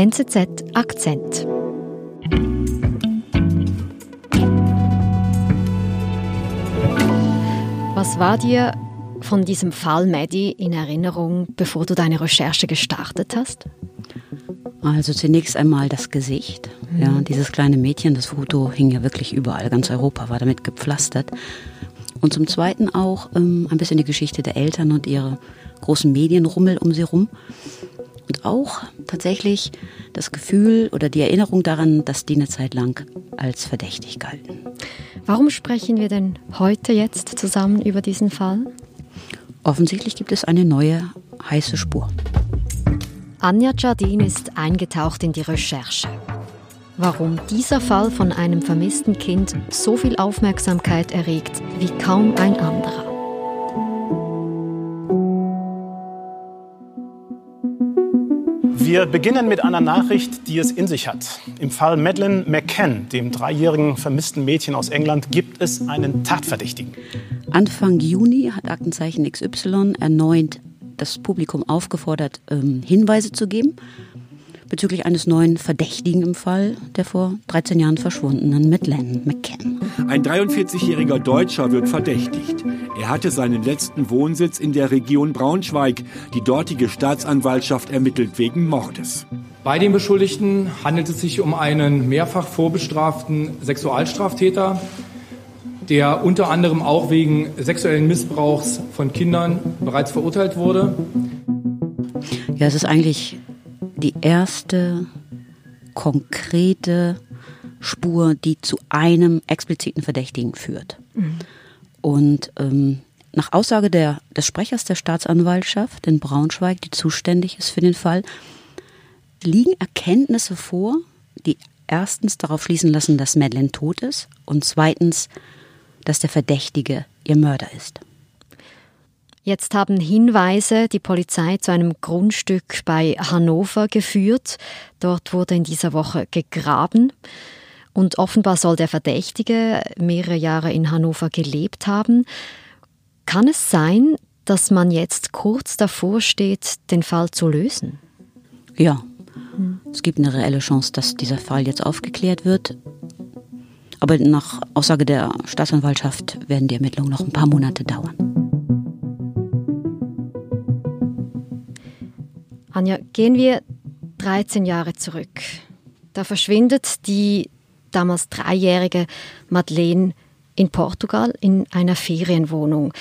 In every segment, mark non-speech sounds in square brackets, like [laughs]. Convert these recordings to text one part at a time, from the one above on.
NZZ Akzent. Was war dir von diesem Fall Maddie in Erinnerung, bevor du deine Recherche gestartet hast? Also zunächst einmal das Gesicht. Mhm. Ja, dieses kleine Mädchen, das Foto hing ja wirklich überall, ganz Europa war damit gepflastert. Und zum Zweiten auch ähm, ein bisschen die Geschichte der Eltern und ihre großen Medienrummel um sie rum. Und auch tatsächlich das Gefühl oder die Erinnerung daran, dass die eine Zeit lang als verdächtig galten. Warum sprechen wir denn heute jetzt zusammen über diesen Fall? Offensichtlich gibt es eine neue heiße Spur. Anja Jardin ist eingetaucht in die Recherche. Warum dieser Fall von einem vermissten Kind so viel Aufmerksamkeit erregt wie kaum ein anderer. Wir beginnen mit einer Nachricht, die es in sich hat. Im Fall Madeleine McCann, dem dreijährigen vermissten Mädchen aus England, gibt es einen Tatverdächtigen. Anfang Juni hat Aktenzeichen XY erneut das Publikum aufgefordert, ähm, Hinweise zu geben bezüglich eines neuen Verdächtigen im Fall der vor 13 Jahren verschwundenen Madeleine McCann. Ein 43-jähriger Deutscher wird verdächtigt. Er hatte seinen letzten Wohnsitz in der Region Braunschweig. Die dortige Staatsanwaltschaft ermittelt wegen Mordes. Bei dem Beschuldigten handelt es sich um einen mehrfach vorbestraften Sexualstraftäter, der unter anderem auch wegen sexuellen Missbrauchs von Kindern bereits verurteilt wurde. Ja, es ist eigentlich die erste konkrete Spur, die zu einem expliziten Verdächtigen führt. Mhm. Und ähm, nach Aussage der, des Sprechers der Staatsanwaltschaft in Braunschweig, die zuständig ist für den Fall, liegen Erkenntnisse vor, die erstens darauf schließen lassen, dass Madeleine tot ist und zweitens, dass der Verdächtige ihr Mörder ist. Jetzt haben Hinweise die Polizei zu einem Grundstück bei Hannover geführt. Dort wurde in dieser Woche gegraben. Und offenbar soll der Verdächtige mehrere Jahre in Hannover gelebt haben. Kann es sein, dass man jetzt kurz davor steht, den Fall zu lösen? Ja, hm. es gibt eine reelle Chance, dass dieser Fall jetzt aufgeklärt wird. Aber nach Aussage der Staatsanwaltschaft werden die Ermittlungen noch ein paar Monate dauern. Anja, gehen wir 13 Jahre zurück. Da verschwindet die damals dreijährige Madeleine in Portugal in einer Ferienwohnung.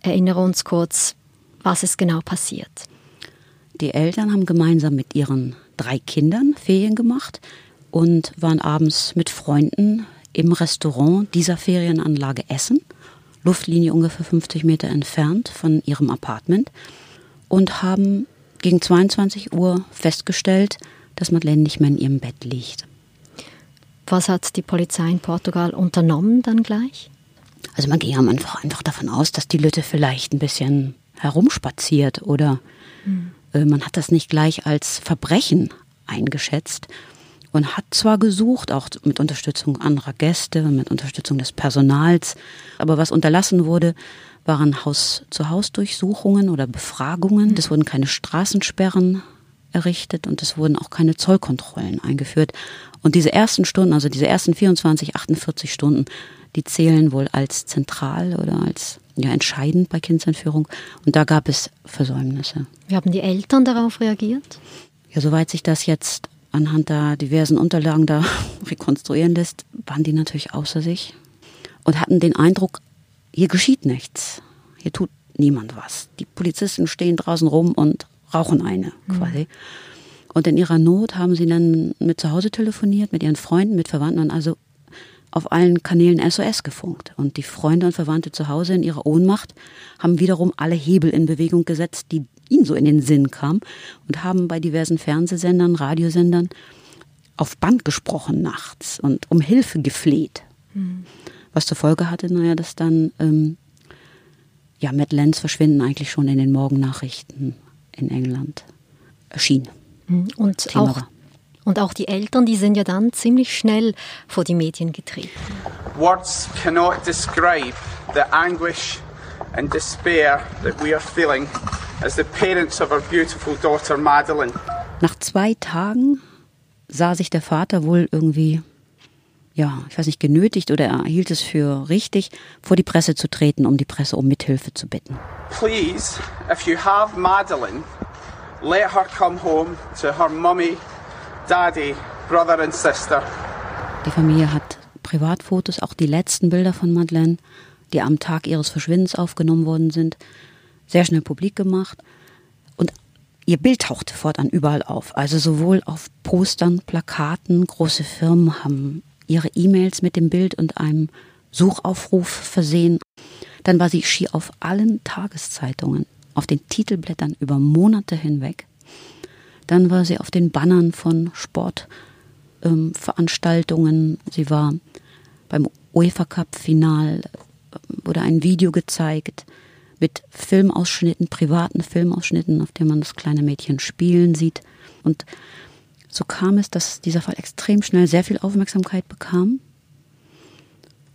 Erinnere uns kurz, was ist genau passiert. Die Eltern haben gemeinsam mit ihren drei Kindern Ferien gemacht und waren abends mit Freunden im Restaurant dieser Ferienanlage essen, Luftlinie ungefähr 50 Meter entfernt von ihrem Apartment, und haben gegen 22 Uhr festgestellt, dass Madeleine nicht mehr in ihrem Bett liegt. Was hat die Polizei in Portugal unternommen dann gleich? Also man ging einfach, einfach davon aus, dass die Lütte vielleicht ein bisschen herumspaziert oder mhm. äh, man hat das nicht gleich als Verbrechen eingeschätzt und hat zwar gesucht, auch mit Unterstützung anderer Gäste, mit Unterstützung des Personals, aber was unterlassen wurde, waren Haus-zu-Haus-Durchsuchungen oder Befragungen. Es wurden keine Straßensperren errichtet und es wurden auch keine Zollkontrollen eingeführt. Und diese ersten Stunden, also diese ersten 24, 48 Stunden, die zählen wohl als zentral oder als ja, entscheidend bei Kindsentführung. Und da gab es Versäumnisse. Wie haben die Eltern darauf reagiert? Ja, soweit sich das jetzt anhand der diversen Unterlagen da [laughs] rekonstruieren lässt, waren die natürlich außer sich und hatten den Eindruck, hier geschieht nichts. Hier tut niemand was. Die Polizisten stehen draußen rum und rauchen eine mhm. quasi. Mhm. Und in ihrer Not haben sie dann mit zu Hause telefoniert, mit ihren Freunden, mit Verwandten und also auf allen Kanälen SOS gefunkt. Und die Freunde und Verwandte zu Hause in ihrer Ohnmacht haben wiederum alle Hebel in Bewegung gesetzt, die ihnen so in den Sinn kamen und haben bei diversen Fernsehsendern, Radiosendern auf Band gesprochen nachts und um Hilfe gefleht. Mhm. Was zur Folge hatte, naja, dass dann ähm, ja, Matt Lenz Verschwinden eigentlich schon in den Morgennachrichten in England erschien. Mhm. Und auch, und auch die Eltern, die sind ja dann ziemlich schnell vor die Medien getreten. Words cannot describe the anguish and despair that we are feeling as the parents of our beautiful daughter Madeline. Nach zwei Tagen sah sich der Vater wohl irgendwie, ja, ich weiß nicht, genötigt oder er hielt es für richtig, vor die Presse zu treten, um die Presse um Mithilfe zu bitten. Please, if you have Madeline, let her come home to her mummy, daddy, brother and sister. Die Familie hat Privatfotos, auch die letzten Bilder von Madeleine, die am Tag ihres Verschwindens aufgenommen worden sind, sehr schnell publik gemacht. Und ihr Bild tauchte fortan überall auf. Also sowohl auf Postern, Plakaten, große Firmen haben ihre E-Mails mit dem Bild und einem Suchaufruf versehen. Dann war sie schier auf allen Tageszeitungen, auf den Titelblättern über Monate hinweg. Dann war sie auf den Bannern von Sportveranstaltungen. Ähm, sie war beim UEFA Cup Final, äh, wurde ein Video gezeigt mit Filmausschnitten, privaten Filmausschnitten, auf denen man das kleine Mädchen spielen sieht. Und so kam es, dass dieser Fall extrem schnell sehr viel Aufmerksamkeit bekam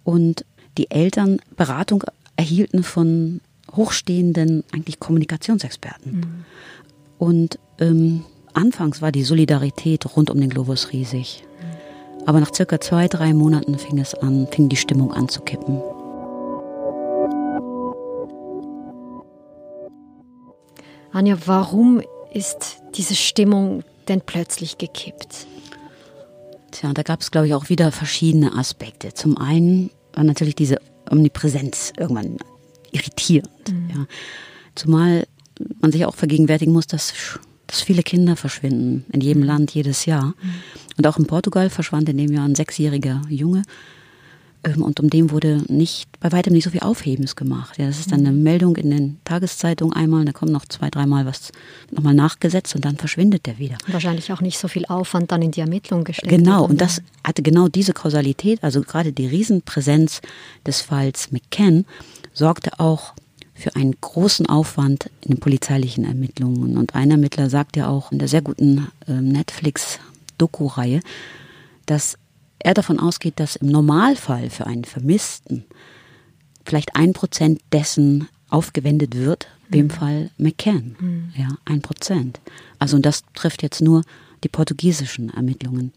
und die Eltern Beratung erhielten von hochstehenden, eigentlich Kommunikationsexperten. Mhm. Und ähm, anfangs war die Solidarität rund um den Globus riesig. Aber nach circa zwei, drei Monaten fing es an, fing die Stimmung an zu kippen. Anja, warum ist diese Stimmung denn plötzlich gekippt? Tja, da gab es, glaube ich, auch wieder verschiedene Aspekte. Zum einen war natürlich diese Omnipräsenz irgendwann irritierend. Mhm. Ja. Zumal man sich auch vergegenwärtigen muss, dass, dass viele Kinder verschwinden in jedem mhm. Land jedes Jahr. Mhm. Und auch in Portugal verschwand in dem Jahr ein sechsjähriger Junge. Ähm, und um den wurde nicht, bei weitem nicht so viel Aufhebens gemacht. Ja, das ist dann eine Meldung in den Tageszeitungen einmal, da kommt noch zwei, dreimal was nochmal nachgesetzt und dann verschwindet der wieder. Wahrscheinlich auch nicht so viel Aufwand dann in die Ermittlung gesteckt. Genau, und das hatte genau diese Kausalität, also gerade die Riesenpräsenz des Falls McCann sorgte auch für einen großen Aufwand in den polizeilichen Ermittlungen. Und ein Ermittler sagt ja auch in der sehr guten äh, Netflix-Doku-Reihe, dass er davon ausgeht, dass im Normalfall für einen Vermissten vielleicht ein Prozent dessen aufgewendet wird, wie im mhm. Fall McCann. Mhm. Ja, ein Prozent. Also und das trifft jetzt nur die portugiesischen Ermittlungen.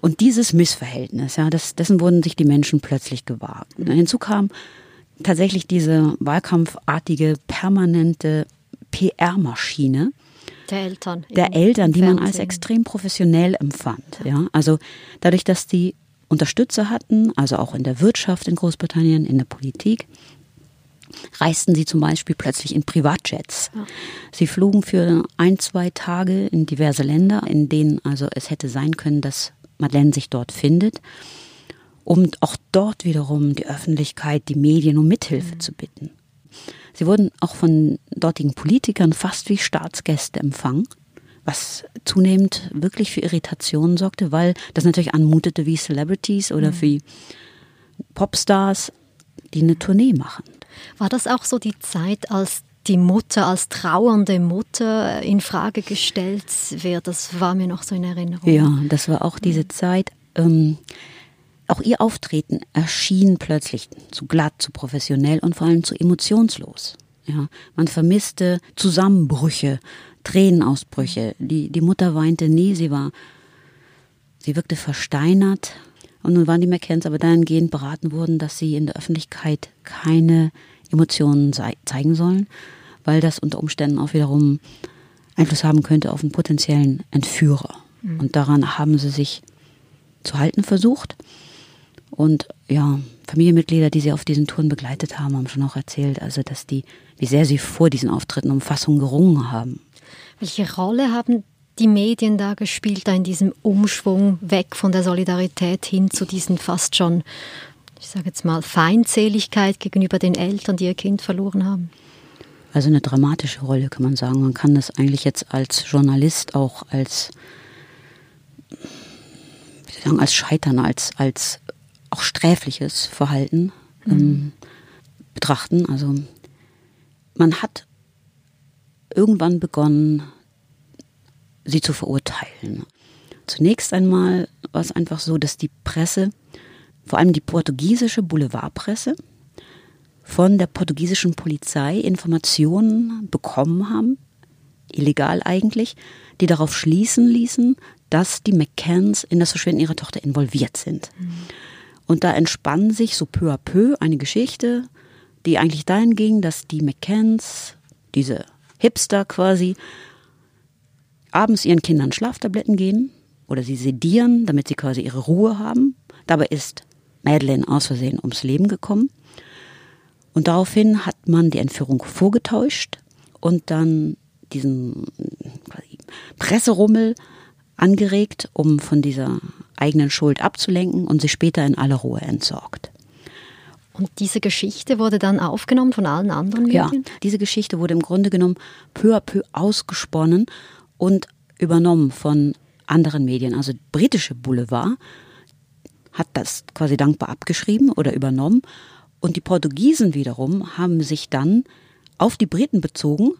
Und dieses Missverhältnis, ja, das, dessen wurden sich die Menschen plötzlich gewahr. Hinzu kam tatsächlich diese wahlkampfartige, permanente PR-Maschine, der Eltern. Der Eltern, die man als extrem professionell empfand. Ja. Also dadurch, dass die Unterstützer hatten, also auch in der Wirtschaft in Großbritannien, in der Politik, reisten sie zum Beispiel plötzlich in Privatjets. Ja. Sie flogen für ein, zwei Tage in diverse Länder, in denen also es hätte sein können, dass Madeleine sich dort findet, um auch dort wiederum die Öffentlichkeit, die Medien um Mithilfe mhm. zu bitten. Sie wurden auch von dortigen Politikern fast wie Staatsgäste empfangen, was zunehmend wirklich für Irritationen sorgte, weil das natürlich anmutete wie Celebrities oder mhm. wie Popstars, die eine Tournee machen. War das auch so die Zeit, als die Mutter als trauernde Mutter in Frage gestellt wird? Das war mir noch so in Erinnerung. Ja, das war auch diese Zeit. Ähm, auch ihr Auftreten erschien plötzlich zu glatt, zu professionell und vor allem zu emotionslos. Ja, man vermisste Zusammenbrüche, Tränenausbrüche. Die, die Mutter weinte nie, sie war, sie wirkte versteinert. Und nun waren die McCanns aber dahingehend beraten worden, dass sie in der Öffentlichkeit keine Emotionen zeigen sollen, weil das unter Umständen auch wiederum Einfluss haben könnte auf einen potenziellen Entführer. Mhm. Und daran haben sie sich zu halten versucht. Und ja, Familienmitglieder, die sie auf diesen Touren begleitet haben, haben schon auch erzählt, also dass die, wie sehr sie vor diesen Auftritten um Fassung gerungen haben. Welche Rolle haben die Medien da gespielt, da in diesem Umschwung weg von der Solidarität hin zu diesen fast schon, ich sage jetzt mal, Feindseligkeit gegenüber den Eltern, die ihr Kind verloren haben? Also eine dramatische Rolle, kann man sagen. Man kann das eigentlich jetzt als Journalist auch als, wie sagen, als Scheitern, als, als auch sträfliches Verhalten mhm. betrachten. Also man hat irgendwann begonnen, sie zu verurteilen. Zunächst einmal war es einfach so, dass die Presse, vor allem die portugiesische Boulevardpresse, von der portugiesischen Polizei Informationen bekommen haben, illegal eigentlich, die darauf schließen ließen, dass die McCanns in das Verschwinden ihrer Tochter involviert sind. Und da entspann sich so peu à peu eine Geschichte, die eigentlich dahin ging, dass die McCanns, diese Hipster quasi, abends ihren Kindern Schlaftabletten geben oder sie sedieren, damit sie quasi ihre Ruhe haben. Dabei ist Madeleine aus Versehen ums Leben gekommen. Und daraufhin hat man die Entführung vorgetäuscht und dann diesen Presserummel angeregt, um von dieser eigenen Schuld abzulenken und sie später in aller Ruhe entsorgt. Und diese Geschichte wurde dann aufgenommen von allen anderen Medien? Ja, diese Geschichte wurde im Grunde genommen peu à peu ausgesponnen und übernommen von anderen Medien. Also britische Boulevard hat das quasi dankbar abgeschrieben oder übernommen. Und die Portugiesen wiederum haben sich dann auf die Briten bezogen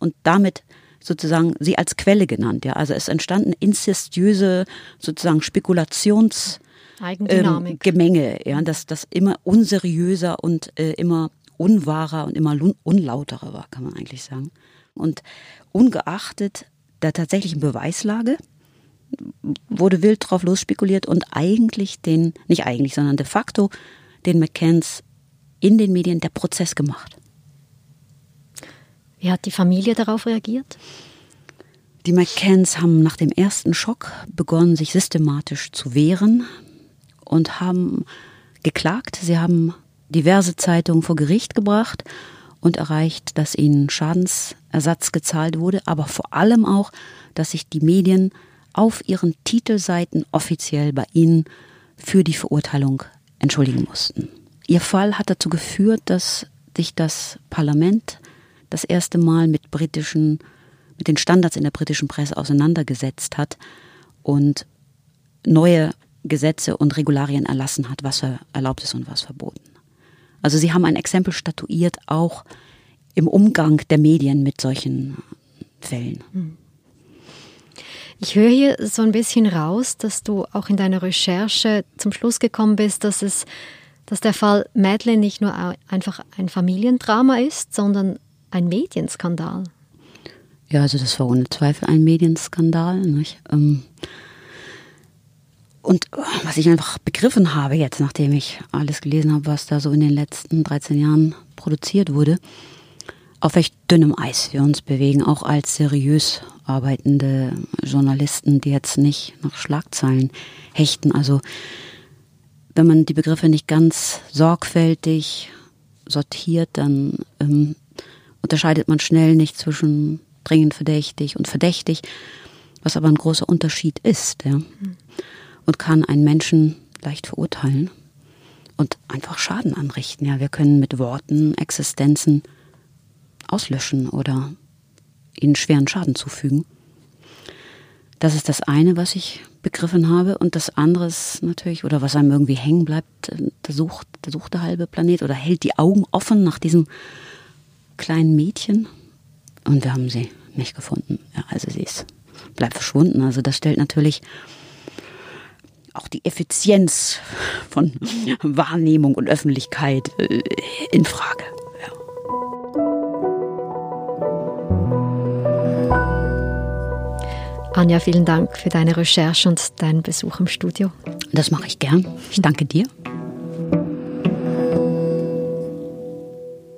und damit sozusagen sie als Quelle genannt. Ja, also es entstanden inzestiöse sozusagen Spekulations ähm, Gemenge, ja, dass das immer unseriöser und äh, immer unwahrer und immer unlauterer war, kann man eigentlich sagen. Und ungeachtet der tatsächlichen Beweislage wurde wild drauf losspekuliert und eigentlich den, nicht eigentlich, sondern de facto den McCanns in den Medien der Prozess gemacht. Wie hat die Familie darauf reagiert? Die McCanns haben nach dem ersten Schock begonnen, sich systematisch zu wehren und haben geklagt. Sie haben diverse Zeitungen vor Gericht gebracht und erreicht, dass ihnen Schadensersatz gezahlt wurde, aber vor allem auch, dass sich die Medien auf ihren Titelseiten offiziell bei ihnen für die Verurteilung entschuldigen mussten. Ihr Fall hat dazu geführt, dass sich das Parlament das erste Mal mit britischen, mit den Standards in der britischen Presse auseinandergesetzt hat und neue Gesetze und Regularien erlassen hat, was erlaubt ist und was verboten. Also sie haben ein Exempel statuiert, auch im Umgang der Medien mit solchen Fällen. Ich höre hier so ein bisschen raus, dass du auch in deiner Recherche zum Schluss gekommen bist, dass es, dass der Fall Madeleine nicht nur einfach ein Familiendrama ist, sondern ein Medienskandal. Ja, also das war ohne Zweifel ein Medienskandal. Nicht? Ähm, und äh, was ich einfach begriffen habe jetzt, nachdem ich alles gelesen habe, was da so in den letzten 13 Jahren produziert wurde, auf welch dünnem Eis wir uns bewegen, auch als seriös arbeitende Journalisten, die jetzt nicht nach Schlagzeilen hechten. Also wenn man die Begriffe nicht ganz sorgfältig sortiert, dann ähm, unterscheidet man schnell nicht zwischen dringend verdächtig und verdächtig, was aber ein großer Unterschied ist. Ja. Und kann einen Menschen leicht verurteilen und einfach Schaden anrichten. Ja, wir können mit Worten Existenzen auslöschen oder ihnen schweren Schaden zufügen. Das ist das eine, was ich begriffen habe. Und das andere ist natürlich, oder was einem irgendwie hängen bleibt, der sucht, der sucht der halbe Planet oder hält die Augen offen nach diesem kleinen Mädchen. Und wir haben sie nicht gefunden. Ja, also sie ist, bleibt verschwunden. Also das stellt natürlich auch die Effizienz von Wahrnehmung und Öffentlichkeit äh, in Frage. Anja, vielen Dank für deine Recherche und deinen Besuch im Studio. Das mache ich gern. Ich danke dir.